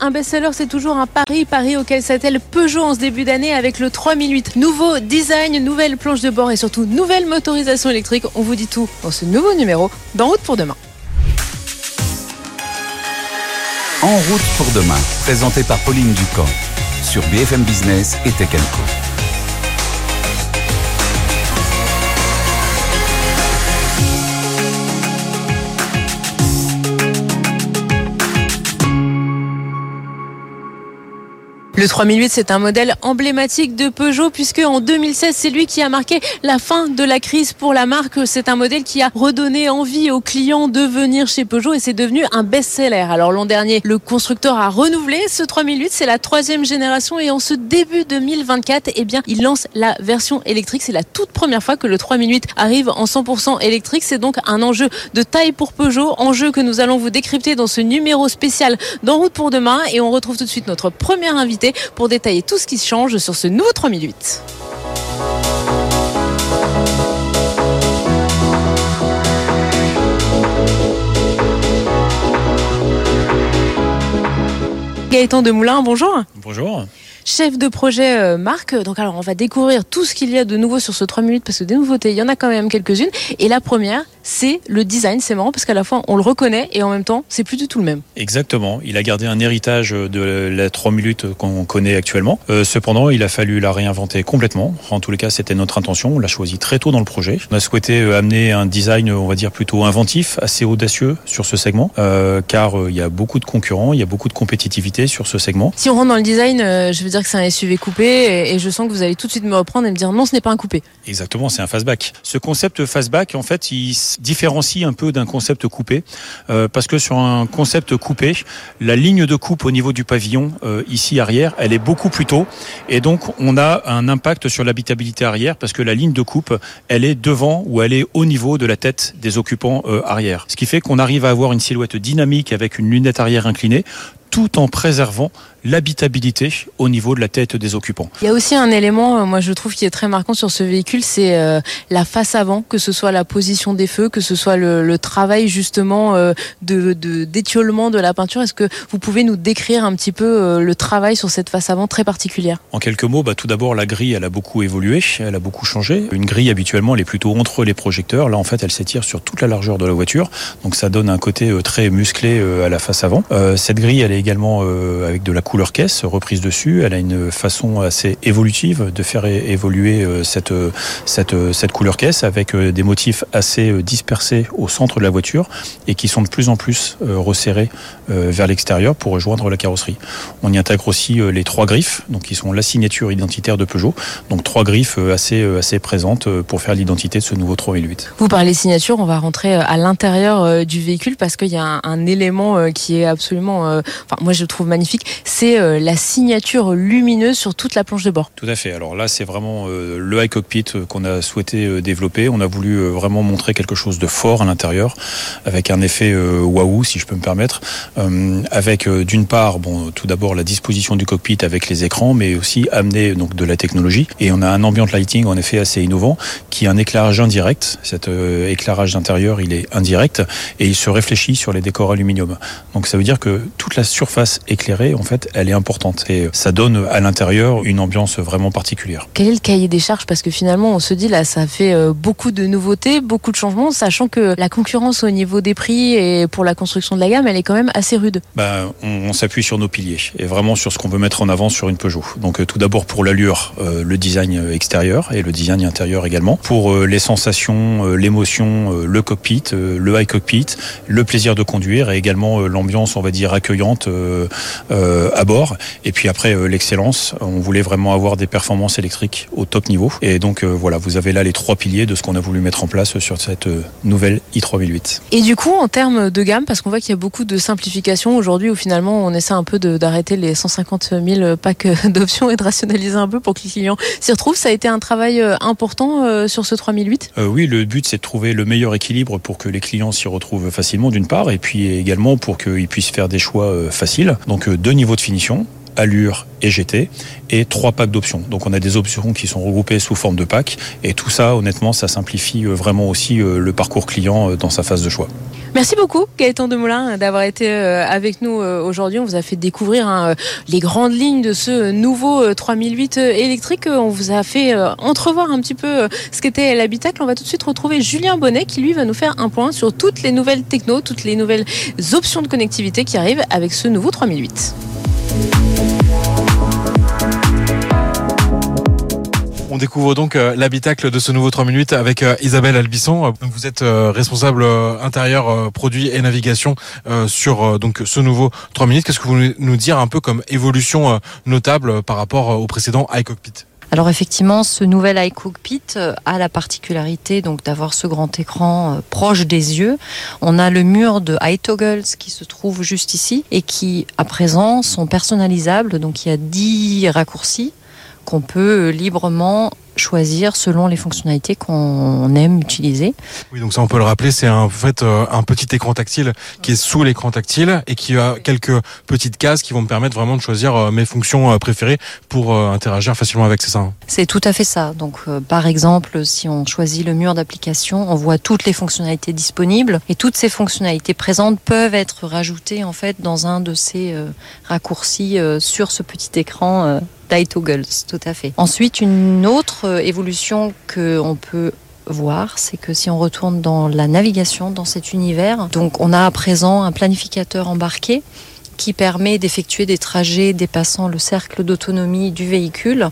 un best-seller, c'est toujours un pari, pari auquel s'attelle Peugeot en ce début d'année avec le 3008. Nouveau design, nouvelle planche de bord et surtout nouvelle motorisation électrique. On vous dit tout dans ce nouveau numéro d'En route pour demain. En route pour demain, présenté par Pauline Ducamp sur BFM Business et Tech Le 3008, c'est un modèle emblématique de Peugeot puisque en 2016, c'est lui qui a marqué la fin de la crise pour la marque. C'est un modèle qui a redonné envie aux clients de venir chez Peugeot et c'est devenu un best-seller. Alors l'an dernier, le constructeur a renouvelé ce 3008. C'est la troisième génération et en ce début 2024, eh bien, il lance la version électrique. C'est la toute première fois que le 3008 arrive en 100% électrique. C'est donc un enjeu de taille pour Peugeot, enjeu que nous allons vous décrypter dans ce numéro spécial d'En route pour demain et on retrouve tout de suite notre première invité pour détailler tout ce qui change sur ce nouveau 3008. Gaëtan Demoulin, bonjour. Bonjour chef de projet euh, marque. Donc alors on va découvrir tout ce qu'il y a de nouveau sur ce 3 minutes parce que des nouveautés, il y en a quand même quelques-unes. Et la première, c'est le design. C'est marrant parce qu'à la fois on le reconnaît et en même temps c'est plus du tout le même. Exactement. Il a gardé un héritage de la 3 minutes qu'on connaît actuellement. Euh, cependant, il a fallu la réinventer complètement. En tous les cas, c'était notre intention. On l'a choisi très tôt dans le projet. On a souhaité euh, amener un design, on va dire plutôt inventif, assez audacieux sur ce segment, car il y a beaucoup de concurrents, il y a beaucoup de compétitivité sur ce segment. Si on rentre dans le design, je veux dire que c'est un SUV coupé et, je sens que vous allez tout de suite me reprendre et me dire non, ce n'est pas un coupé. Exactement, c'est un fastback. Ce concept fastback, en fait, il différencie un peu d'un concept coupé. Euh, parce que sur un concept coupé, la ligne de coupe au niveau du pavillon euh, ici arrière, elle est beaucoup plus tôt. Et donc on a un impact sur l'habitabilité arrière parce que la ligne de coupe, elle est devant ou elle est au niveau de la tête des occupants euh, arrière. Ce qui fait qu'on arrive à avoir une silhouette dynamique avec une lunette arrière inclinée tout en préservant l'habitabilité au niveau de la tête des occupants. Il y a aussi un élément, euh, moi je trouve, qui est très marquant sur ce véhicule, c'est euh, la face avant, que ce soit la position des feux, que ce soit le, travail justement euh, de d'étiolement de, la peinture. Est-ce que vous pouvez nous décrire un petit peu le travail sur cette face avant très particulière? En quelques mots, bah, tout d'abord la grille, elle a beaucoup évolué, elle a beaucoup changé. Une grille habituellement, elle est plutôt entre les projecteurs. Là, en fait, elle s'étire sur toute la largeur de la voiture, donc ça donne un côté très musclé à la face avant. cette grille, elle est également avec de la couleur caisse reprise dessus. Elle a une façon assez évolutive de faire évoluer euh, cette, cette, cette couleur caisse avec euh, des motifs assez euh, dispersés au centre de la voiture et qui sont de plus en plus resserrés vers l'extérieur pour rejoindre la carrosserie. On y intègre aussi les trois griffes, donc qui sont la signature identitaire de Peugeot. Donc trois griffes assez, assez présentes pour faire l'identité de ce nouveau 3008. Vous parlez signature, on va rentrer à l'intérieur du véhicule parce qu'il y a un, élément qui est absolument, moi je trouve magnifique, c'est euh, la signature lumineuse sur toute la planche de bord. Tout à fait. Alors là, c'est vraiment euh, le high cockpit euh, qu'on a souhaité développer. On a voulu vraiment montrer quelque chose de fort à l'intérieur, avec un effet waouh, si je peux me permettre, avec d'une part, bon, tout d'abord la disposition du cockpit avec les écrans, mais aussi amener donc de la technologie. Et on a un ambient lighting en effet assez innovant, qui est un éclairage indirect. Cet éclairage d'intérieur, il est indirect et il se réfléchit sur les décors aluminium. Donc ça veut dire que toute la surface éclairée, en fait, elle est importante et ça donne à l'intérieur une ambiance vraiment particulière. Quel est le cahier des charges? Parce que finalement, on se dit là, ça fait euh, beaucoup de nouveautés, beaucoup de changements, sachant que la concurrence au niveau des prix et pour la construction de la gamme, elle est quand même assez rude. Ben, on, s'appuie sur nos piliers et vraiment sur ce qu'on veut mettre en avant sur une Peugeot. Donc euh, tout d'abord pour l'allure, euh, le design extérieur et le design intérieur également. Pour les sensations, l'émotion, le cockpit, le high cockpit, le plaisir de conduire et également l'ambiance, on va dire, accueillante à bord. Et puis après, euh, l'excellence, on voulait vraiment avoir des performances électriques au top niveau. Et donc euh, voilà, vous avez là les trois piliers de ce qu'on a voulu mettre en place sur cette euh, nouvelle i3008. Et du coup, en termes de gamme, parce qu'on voit qu'il y a beaucoup de simplification aujourd'hui où finalement on essaie un peu d'arrêter les 150 000 packs d'options et de rationaliser un peu pour que les clients s'y retrouvent, ça a été un travail important sur ce 3008 Oui, le but c'est de trouver le meilleur équilibre pour que les clients s'y retrouvent facilement d'une part et puis également pour qu'ils puissent faire des choix faciles. Donc deux niveaux de finition allure et GT, et trois packs d'options. Donc on a des options qui sont regroupées sous forme de packs, et tout ça, honnêtement, ça simplifie vraiment aussi le parcours client dans sa phase de choix. Merci beaucoup Gaëtan Demoulin d'avoir été avec nous aujourd'hui. On vous a fait découvrir hein, les grandes lignes de ce nouveau 3008 électrique. On vous a fait entrevoir un petit peu ce qu'était l'habitacle. On va tout de suite retrouver Julien Bonnet qui lui va nous faire un point sur toutes les nouvelles techno, toutes les nouvelles options de connectivité qui arrivent avec ce nouveau 3008. On découvre donc euh, l'habitacle de ce nouveau 3 minutes avec euh, Isabelle Albisson. Vous êtes euh, responsable intérieur produit et navigation sur donc ce nouveau 3 minutes. Qu'est-ce que vous voulez nous dire un peu comme évolution notable par rapport au précédent iCockpit? Alors effectivement, ce nouvel iCockpit a la particularité donc d'avoir ce grand écran proche des yeux. On a le mur de iToggles qui se trouve juste ici et qui à présent sont personnalisables. Donc il y a 10 raccourcis qu'on peut librement choisir selon les fonctionnalités qu'on aime utiliser. Oui, donc ça on peut le rappeler, c'est en fait euh, un petit écran tactile qui est sous l'écran tactile et qui a quelques petites cases qui vont me permettre vraiment de choisir euh, mes fonctions euh, préférées pour interagir facilement avec, c'est ça hein? C'est tout à fait ça. Donc par exemple, si on choisit le mur d'application, on voit toutes les fonctionnalités disponibles et toutes ces fonctionnalités présentes peuvent être rajoutées en fait dans un de ces raccourcis sur ce petit écran Tout à fait. Ensuite, une autre euh, évolution qu'on peut voir, c'est que si on retourne dans la navigation, dans cet univers, donc on a à présent un planificateur embarqué qui permet d'effectuer des trajets dépassant le cercle d'autonomie du véhicule.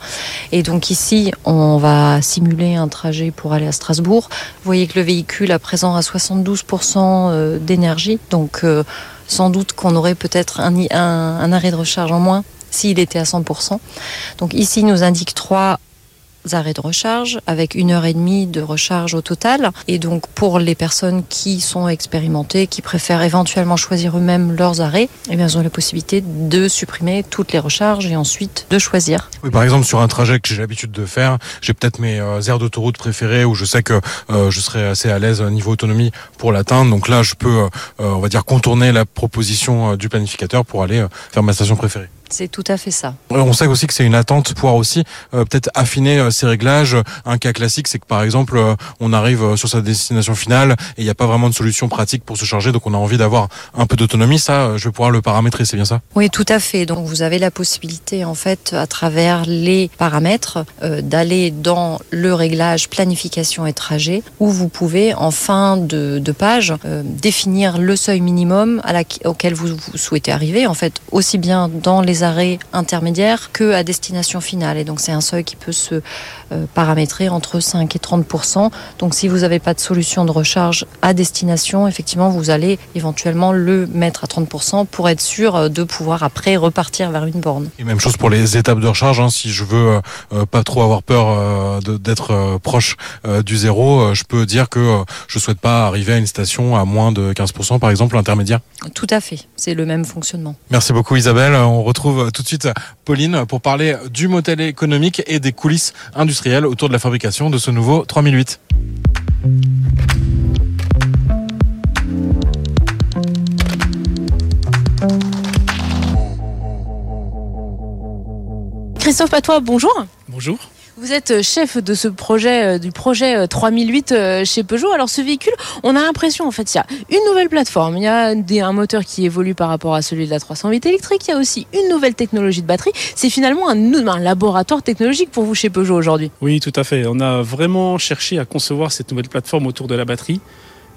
Et donc ici, on va simuler un trajet pour aller à Strasbourg. Vous voyez que le véhicule à présent a 72% euh, d'énergie, donc euh, sans doute qu'on aurait peut-être un arrêt de recharge en moins s'il était à 100%. Donc ici, il nous indique trois arrêts de recharge avec une heure et demie de recharge au total. Et donc pour les personnes qui sont expérimentées, qui préfèrent éventuellement choisir eux-mêmes leurs arrêts, eh bien, ils ont la possibilité de supprimer toutes les recharges et ensuite de choisir. Oui, par exemple sur un trajet que j'ai l'habitude de faire, j'ai peut-être mes euh, aires d'autoroute préférées où je sais que euh, je serai assez à l'aise niveau autonomie pour l'atteindre. Donc là, je peux, euh, on va dire, contourner la proposition du planificateur pour aller faire ma station préférée. C'est tout à fait ça. On sait aussi que c'est une attente pouvoir aussi euh, peut-être affiner euh, ces réglages. Un cas classique, c'est que par exemple, euh, on arrive sur sa destination finale et il n'y a pas vraiment de solution pratique pour se charger, donc on a envie d'avoir un peu d'autonomie. Ça, je vais pouvoir le paramétrer, c'est bien ça? Oui, tout à fait. Donc vous avez la possibilité, en fait, à travers les paramètres, d'aller dans le réglage planification et trajet, où vous pouvez, en fin de, de page, définir le seuil minimum à la, auquel vous, vous souhaitez arriver, en fait, aussi bien dans les arrêts intermédiaires que à destination finale. Et donc c'est un seuil qui peut se euh, paramétrer entre 5 et 30% Donc si vous n'avez pas de solution de recharge à destination, effectivement, vous allez éventuellement le mettre à 30% pour être sûr euh, de pouvoir après repartir vers une borne. Et même chose pour les étapes de recharge. Hein. si je veux euh, pas trop avoir peur d'être proche du zéro, je peux dire que je souhaite pas arriver à une station à moins de 15 par exemple, intermédiaire. Tout à fait. C'est le même fonctionnement. Merci beaucoup Isabelle. On retrouve tout de suite Pauline pour parler du modèle économique et des coulisses industrielles autour de la fabrication de ce nouveau 3008. Christophe Patois, bonjour. Bonjour. Vous êtes euh, chef de ce projet, euh, du projet 3008 euh, chez Peugeot. Alors ce véhicule, on a l'impression en fait, il y a une nouvelle plateforme, il y a un moteur qui évolue par rapport à celui de la 308 électrique, il y a aussi une nouvelle technologie de batterie. C'est finalement un, un laboratoire technologique pour vous chez Peugeot aujourd'hui. Oui, tout à fait. On a vraiment cherché à concevoir cette nouvelle plateforme autour de la batterie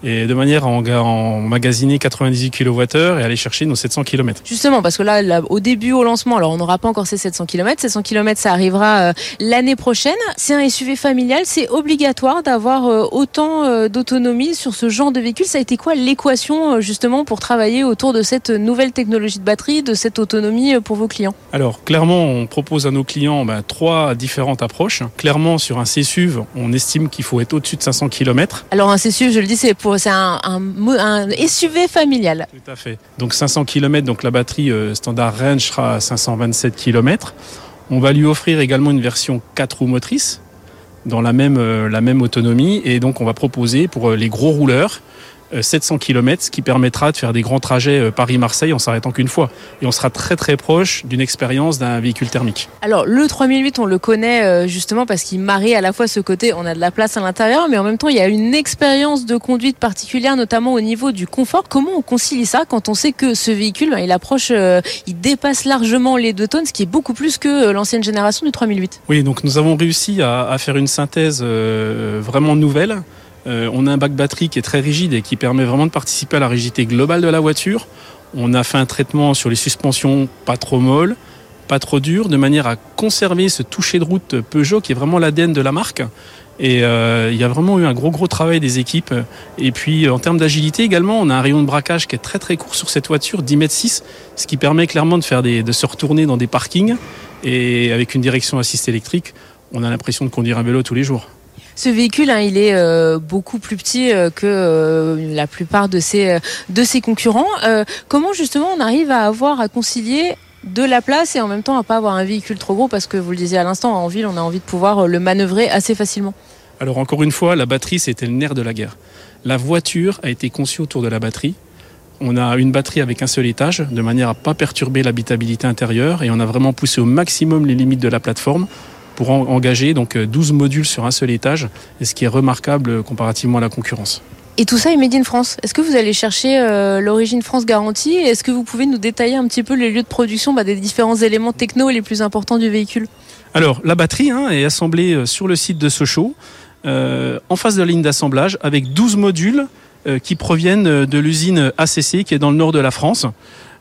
et de manière à emmagasiner 98 kWh et aller chercher nos 700 km. Justement, parce que là, au début, au lancement, alors on n'aura pas encore ces 700 km. 700 km, ça arrivera euh, l'année prochaine. C'est un SUV familial, c'est obligatoire d'avoir euh, autant euh, d'autonomie sur ce genre de véhicule. Ça a été quoi l'équation justement pour travailler autour de cette nouvelle technologie de batterie, de cette autonomie pour vos clients? Alors, clairement, on propose à nos clients ben, trois différentes approches. Clairement, sur un C-SUV, on estime qu'il faut être au-dessus de 500 km. Alors, un C-SUV, je le dis, c'est c'est un, SUV familial. Tout à fait. Donc 500 km, donc la batterie euh, standard range sera à 527 km. On va lui offrir également une version 4 roues motrices dans la même, euh, la même autonomie et donc on va proposer pour euh, les gros rouleurs 700 km, ce qui permettra de faire des grands trajets Paris-Marseille en s'arrêtant qu'une fois. Et on sera très très proche d'une expérience d'un véhicule thermique. Alors le 3008, on le connaît justement parce qu'il marie à la fois ce côté, on a de la place à l'intérieur, mais en même temps il y a une expérience de conduite particulière, notamment au niveau du confort. Comment on concilie ça quand on sait que ce véhicule, ben, il approche, il dépasse largement les 2 tonnes, ce qui est beaucoup plus que l'ancienne génération du 3008 Oui, donc nous avons réussi à faire une synthèse vraiment nouvelle euh, on a un bac batterie qui est très rigide et qui permet vraiment de participer à la rigidité globale de la voiture. On a fait un traitement sur les suspensions pas trop molles, pas trop dures, de manière à conserver ce toucher de route Peugeot qui est vraiment l'ADN de la marque. Et euh, il y a vraiment eu un gros gros travail des équipes. Et puis en termes d'agilité également, on a un rayon de braquage qui est très très court sur cette voiture, 10 mètres 6, ce qui permet clairement de faire de se retourner dans des parkings. Et avec une direction assistée électrique, on a l'impression de conduire un vélo tous les jours. Ce véhicule, hein, il est euh, beaucoup plus petit euh, que euh, la plupart de ses, concurrents. comment justement on arrive à avoir à concilier de la place et en même temps à pas avoir un véhicule trop gros? Parce que vous le disiez à l'instant, en ville, on a envie de pouvoir le manœuvrer assez facilement. Alors encore une fois, la batterie, c'était le nerf de la guerre. La voiture a été conçue autour de la batterie. On a une batterie avec un seul étage, de manière à pas perturber l'habitabilité intérieure, et on a vraiment poussé au maximum les limites de la plateforme pour engager donc 12 modules sur un seul étage, et ce qui est remarquable comparativement à la concurrence. Et tout ça est made in France. Est-ce que vous allez chercher euh, l'origine France garantie Est-ce que vous pouvez nous détailler un petit peu les lieux de production bah, des différents éléments techno les plus importants du véhicule? Alors, la batterie hein, est assemblée euh, sur le site de Sochaux, euh, en face de la ligne d'assemblage, avec 12 modules qui proviennent de l'usine ACC qui est dans le nord de la France.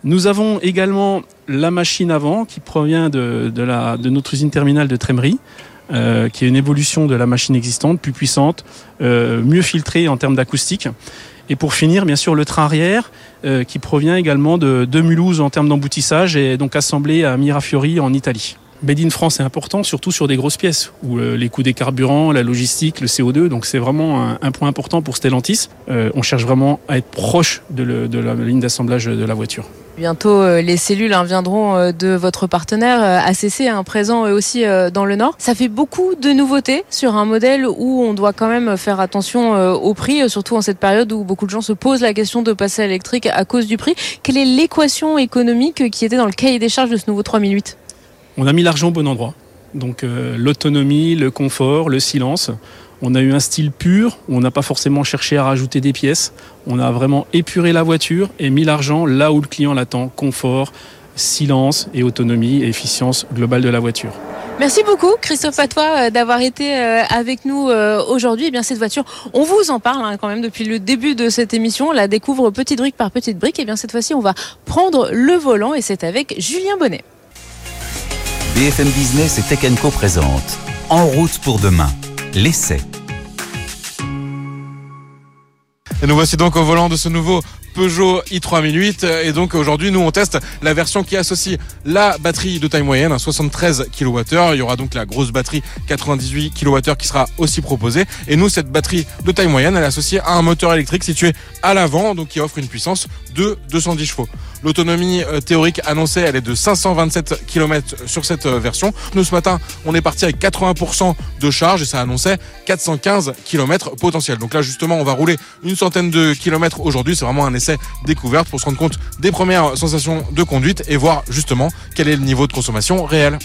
Nous avons également la machine avant qui provient de, la, de notre usine terminale de Trémery. Euh, qui est une évolution de la machine existante, plus puissante, euh, mieux filtrée en termes d'acoustique. Et pour finir, bien sûr, le train arrière, euh, qui provient également de, de Mulhouse en termes d'emboutissage et donc assemblé à Mirafiori en Italie. Made in France est important, surtout sur des grosses pièces, où les coûts des carburants, la logistique, le CO2, donc c'est vraiment un, point important pour Stellantis. on cherche vraiment à être proche de, de la ligne d'assemblage de la voiture. Bientôt, euh, les cellules hein, viendront euh, de votre partenaire euh, ACC, hein, présent aussi dans le Nord. Ça fait beaucoup de nouveautés sur un modèle où on doit quand même faire attention au prix, surtout en cette période où beaucoup de gens se posent la question de passer à l'électrique à cause du prix. Quelle est l'équation économique qui était dans le cahier des charges de ce nouveau 3008 On a mis l'argent au bon endroit. Donc l'autonomie, le confort, le silence. On a eu un style pur, on n'a pas forcément cherché à rajouter des pièces. On a vraiment épuré la voiture et mis l'argent là où le client l'attend. Confort, silence et autonomie et efficience globale de la voiture. Merci beaucoup Christophe à toi euh, d'avoir été euh, avec nous euh, aujourd'hui. Eh bien cette voiture, on vous en parle hein, quand même depuis le début de cette émission. On la découvre petite brique par petite brique. Et eh bien cette fois-ci, on va prendre le volant et c'est avec Julien Bonnet. BFM Business et Tech Co présente En route pour demain l'essai. Et nous voici donc au volant de ce nouveau Peugeot i3008 et donc aujourd'hui nous on teste la version qui associe la batterie de taille moyenne 73 kWh il y aura donc la grosse batterie 98 kWh qui sera aussi proposée et nous cette batterie de taille moyenne elle est associée à un moteur électrique situé à l'avant donc qui offre une puissance de 210 chevaux L'autonomie euh, théorique annoncée, elle est de 527 km sur cette euh, version. Nous, ce matin, on est parti avec 80% de charge et ça annonçait 415 km potentiel. Donc là, justement, on va rouler une centaine de kilomètres aujourd'hui. C'est vraiment un essai découverte pour se rendre compte des premières sensations de conduite et voir justement quel est le niveau de consommation réel.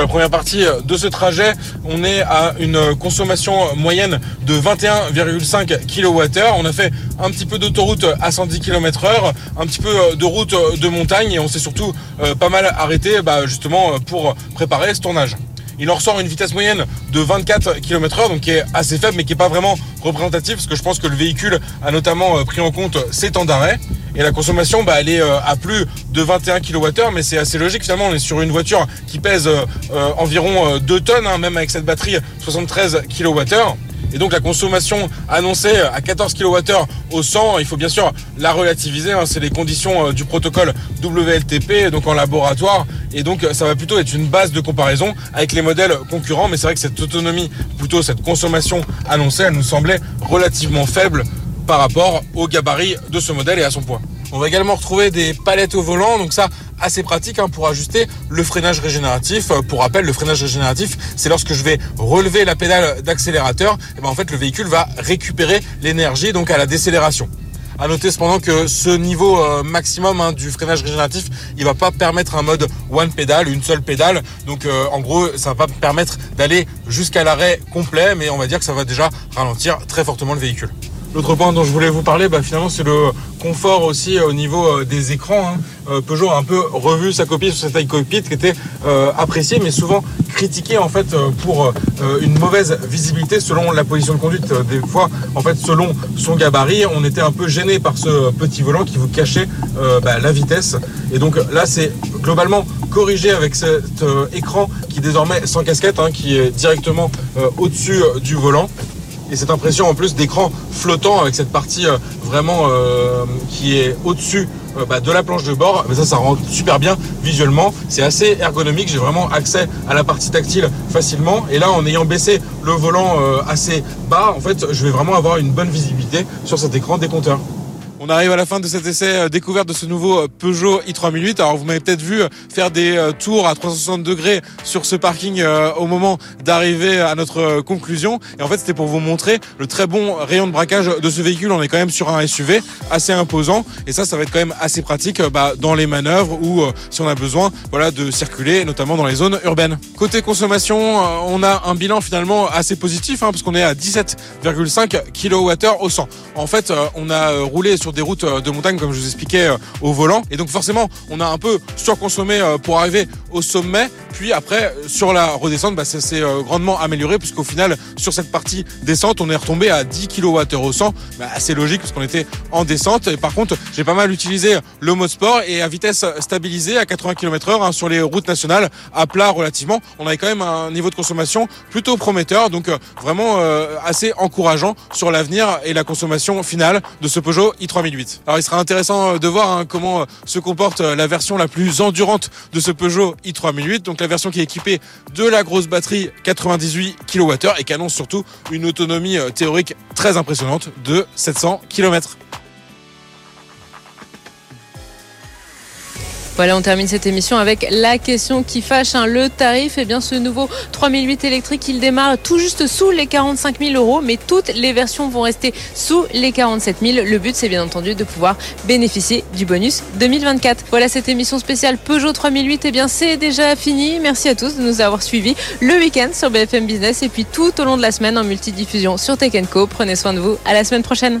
La première partie de ce trajet, on est à une consommation moyenne de 21,5 kWh. On a fait un petit peu d'autoroute à 110 km heure, un petit peu de route de montagne et on s'est surtout euh, pas mal arrêté bah, justement pour préparer ce tournage. Il en ressort une vitesse moyenne de 24 km heure, donc qui est assez faible, mais qui n'est pas vraiment représentatif, parce que je pense que le véhicule a notamment euh, pris en compte ses temps d'arrêt. Et la consommation, bah, elle est euh, à plus de 21 kWh, mais c'est assez logique finalement. On est sur une voiture qui pèse euh, environ 2 tonnes, hein, même avec cette batterie 73 kWh. Et donc la consommation annoncée à 14 kWh au 100, il faut bien sûr la relativiser. Hein. c'est les conditions euh, du protocole WLTP, donc en laboratoire. Et donc ça va plutôt être une base de comparaison avec les modèles concurrents. Mais c'est vrai que cette autonomie, plutôt cette consommation annoncée, elle nous semblait relativement faible par rapport au gabarit de ce modèle et à son poids. On va également retrouver des palettes au volant, donc ça assez pratique hein, pour ajuster le freinage régénératif. Euh, pour rappel, le freinage régénératif, c'est lorsque je vais relever la pédale d'accélérateur, et ben en fait le véhicule va récupérer l'énergie donc à la décélération. À noter cependant que ce niveau euh, maximum hein, du freinage régénératif, il va pas permettre un mode one pédale, une seule pédale. Donc euh, en gros, ça va pas permettre d'aller jusqu'à l'arrêt complet, mais on va dire que ça va déjà ralentir très fortement le véhicule. L'autre point dont je voulais vous parler, bah, finalement, c'est le confort aussi euh, au niveau euh, des écrans. Hein. Euh, Peugeot a un peu revu sa copie sur cette cockpit qui était appréciée, mais souvent critiquée en fait pour une mauvaise visibilité selon la position de conduite. Des fois, en fait, selon son gabarit, on était un peu gêné par ce petit volant qui vous cachait bah, la vitesse. Et donc là, c'est globalement corrigé avec cet écran qui désormais sans casquette, hein, qui est directement au-dessus du volant et cette impression en plus d'écran flottant avec cette partie euh, vraiment euh, qui est au-dessus euh, bah, de la planche de bord, ça ça rend super bien visuellement, c'est assez ergonomique, j'ai vraiment accès à la partie tactile facilement et là en ayant baissé le volant assez bas, en fait je vais vraiment avoir une bonne visibilité sur cet écran des compteurs. On arrive à la fin de cet essai euh, découverte de ce nouveau euh, Peugeot i3008. Alors vous m'avez peut-être vu euh, faire des tours à 360 degrés sur ce parking au moment d'arriver à notre conclusion. Et en fait c'était pour vous montrer le très bon rayon de braquage de ce véhicule. On est quand même sur un SUV assez imposant et ça ça va être quand même assez pratique bah, dans les manœuvres ou si on a besoin voilà de circuler notamment dans les zones urbaines. Côté consommation, on a un bilan finalement assez positif hein, parce qu'on est à 17,5 kWh au 100. En fait, on a roulé sur des routes euh, de montagne, comme je vous expliquais, euh, au volant. Et donc forcément, on a un peu surconsommé euh, pour arriver au sommet. Puis après, sur la redescente, bah, ça s'est grandement amélioré, puisqu'au final, sur cette partie descente, on est retombé à 10 kWh au 100. Bah, assez logique, parce qu'on était en descente. Et par contre, j'ai pas mal utilisé le mode sport et à vitesse stabilisée à 80 km heure hein, sur les routes nationales, à plat relativement. On avait quand même un niveau de consommation plutôt prometteur, donc vraiment assez encourageant sur l'avenir et la consommation finale de ce Peugeot i3 alors il sera intéressant euh, de voir hein, comment euh, se comporte euh, la version la plus endurante de ce Peugeot i3008, donc la version qui est équipée de la grosse batterie 98 kWh et qui annonce surtout une autonomie théorique très impressionnante de 700 km. Voilà, on termine cette émission avec la question qui fâche. Hein. le tarif, eh bien, ce nouveau 3008 électrique, il démarre tout juste sous les 45 000 euros, mais toutes les versions vont rester sous les 47 000. Le but, c'est bien entendu de pouvoir bénéficier du bonus 2024. Voilà, cette émission spéciale Peugeot 3008, eh bien, c'est déjà fini. Merci à tous de nous avoir suivis le week-end sur BFM Business et puis tout au long de la semaine en multidiffusion sur Tech Co. Prenez soin de vous. À la semaine prochaine.